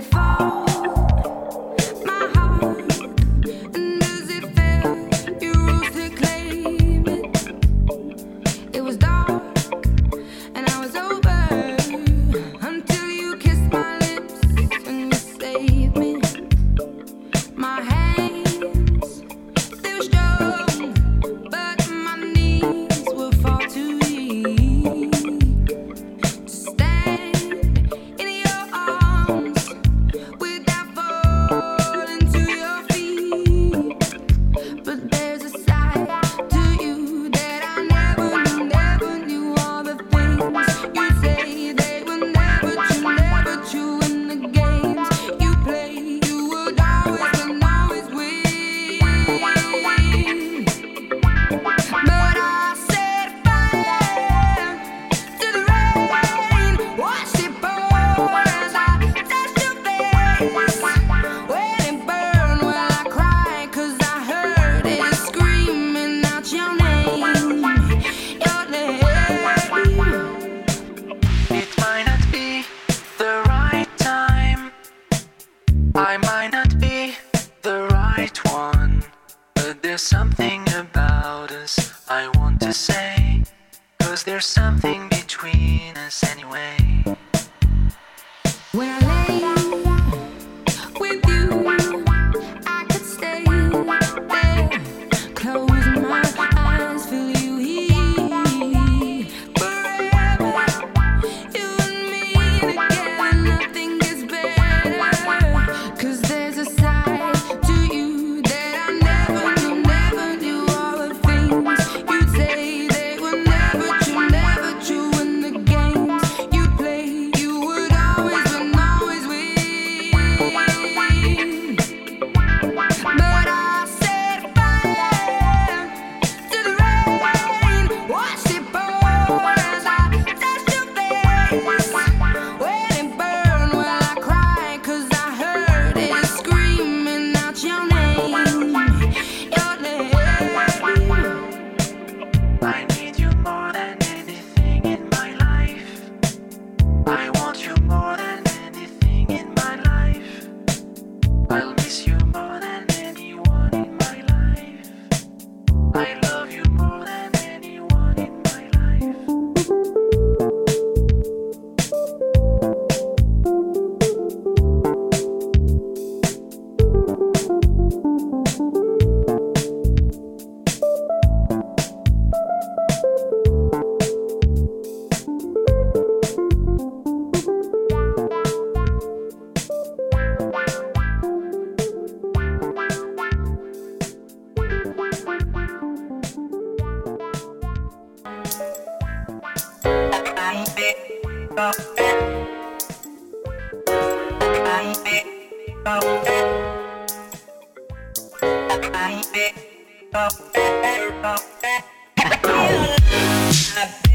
if I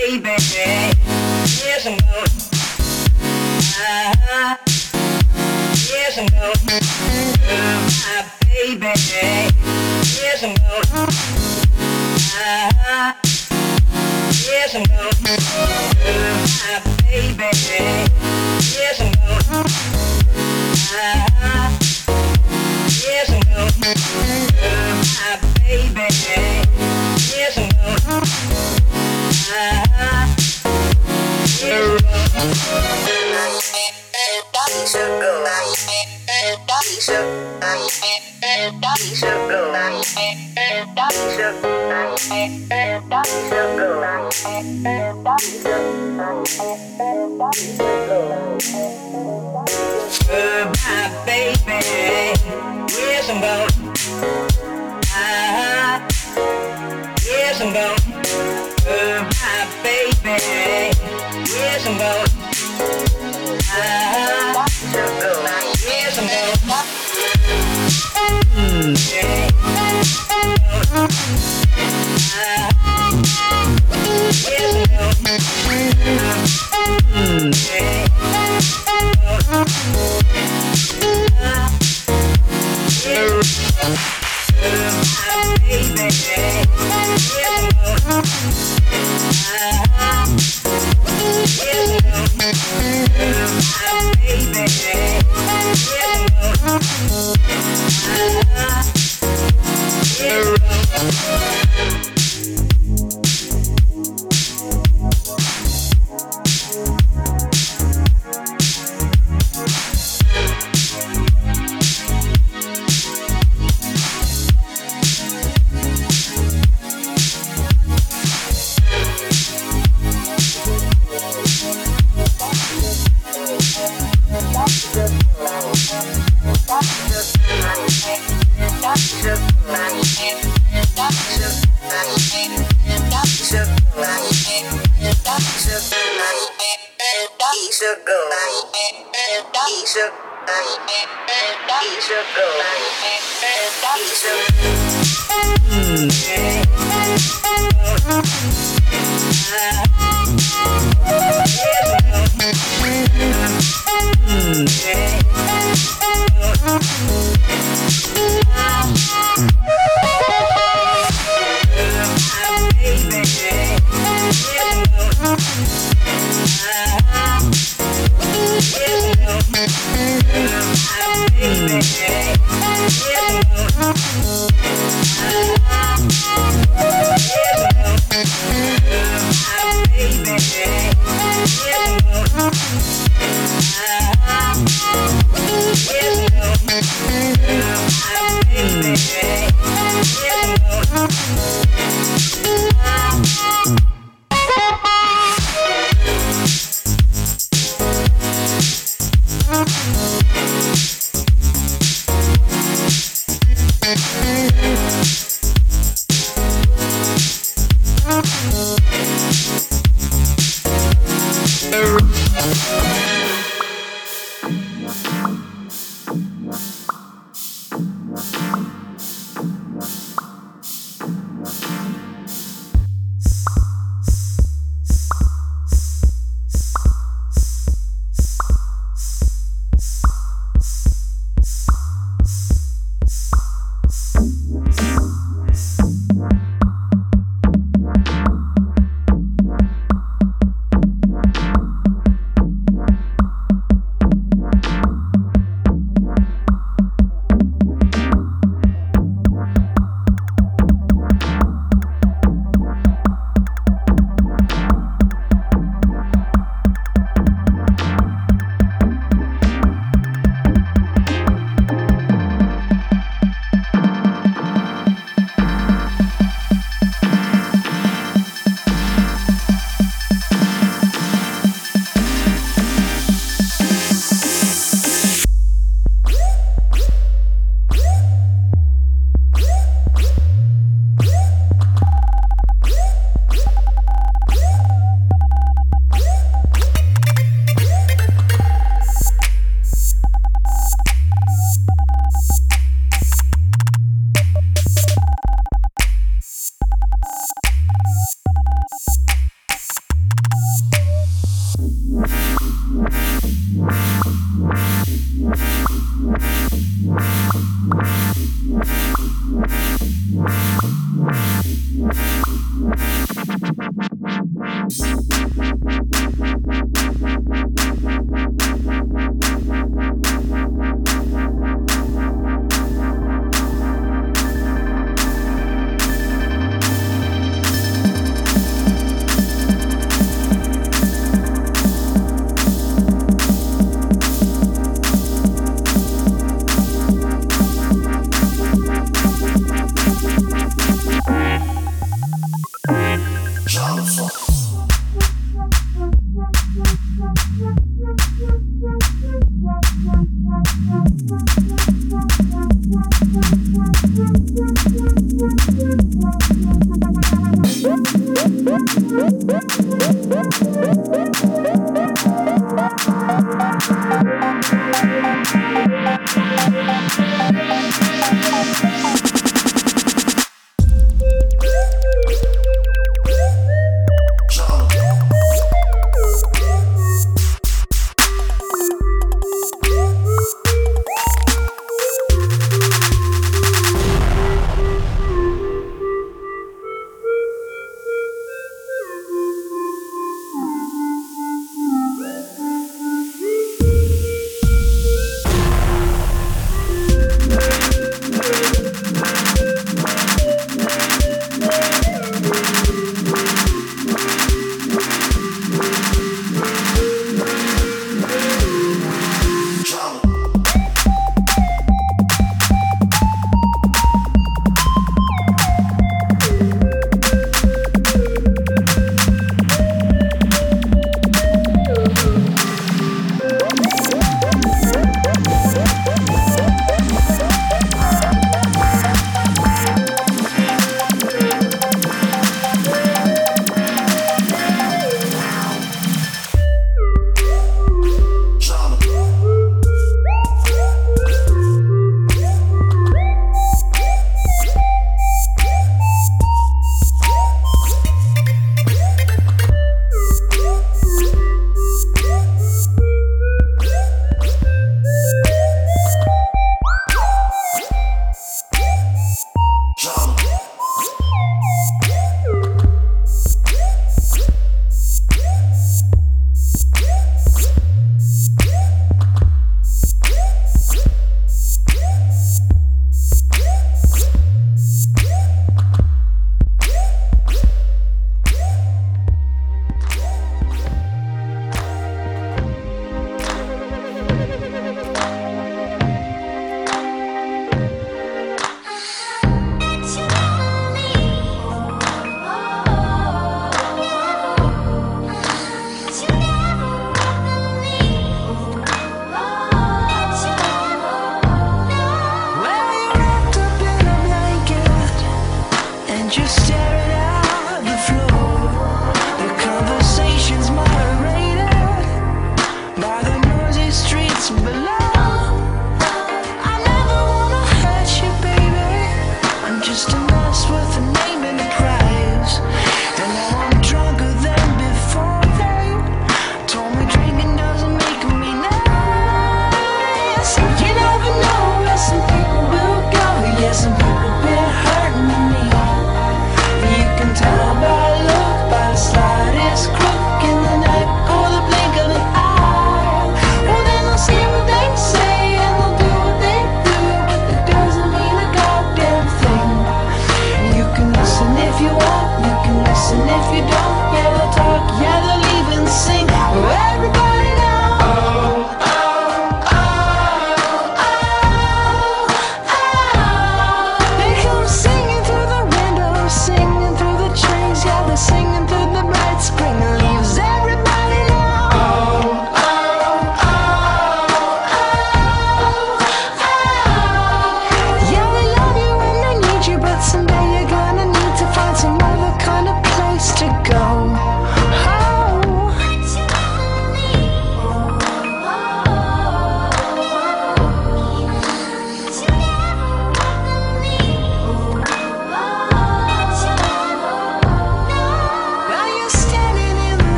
baby. Yes, I'm going. baby. yes, I'm going. Girl, my baby. Yes, I'm going. Uh, my baby. Yes, I'm going. Uh, yes, I'm my Goodbye, baby. Yes, I'm gone. Ah, yes, I'm gone. Goodbye, baby. Yes, I'm gone. Baby.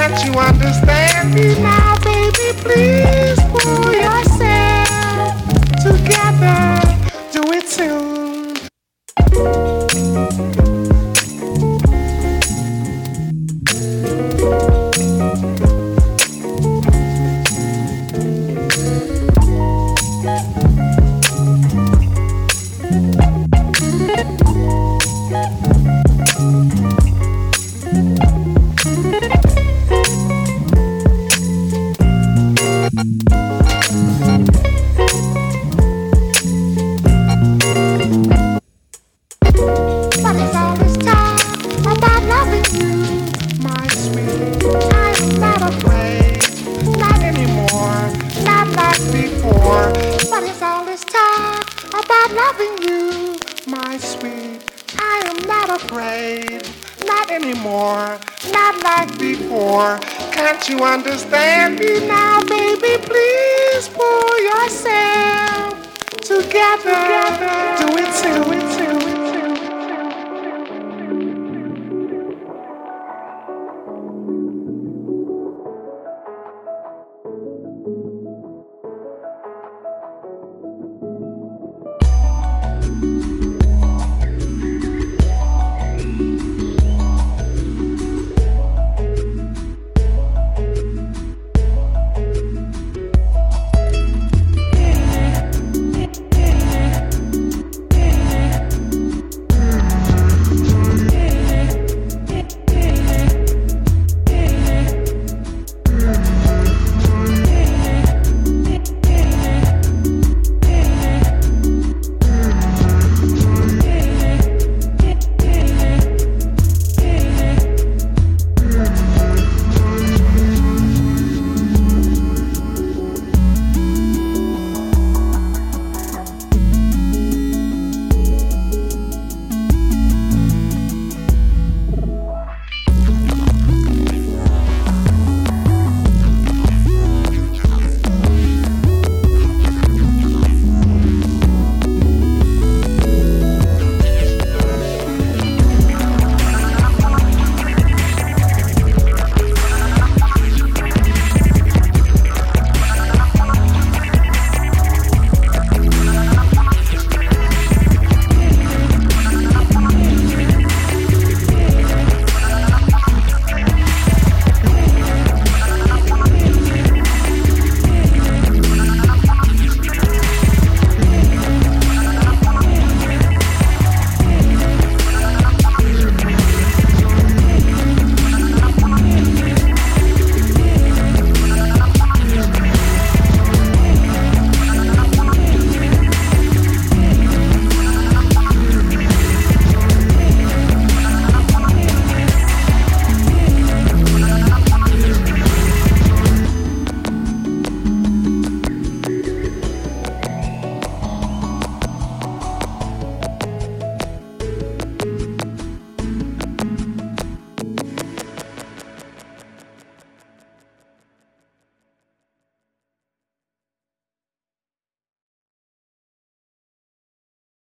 Can't you understand me now, baby. Please pull yourself together.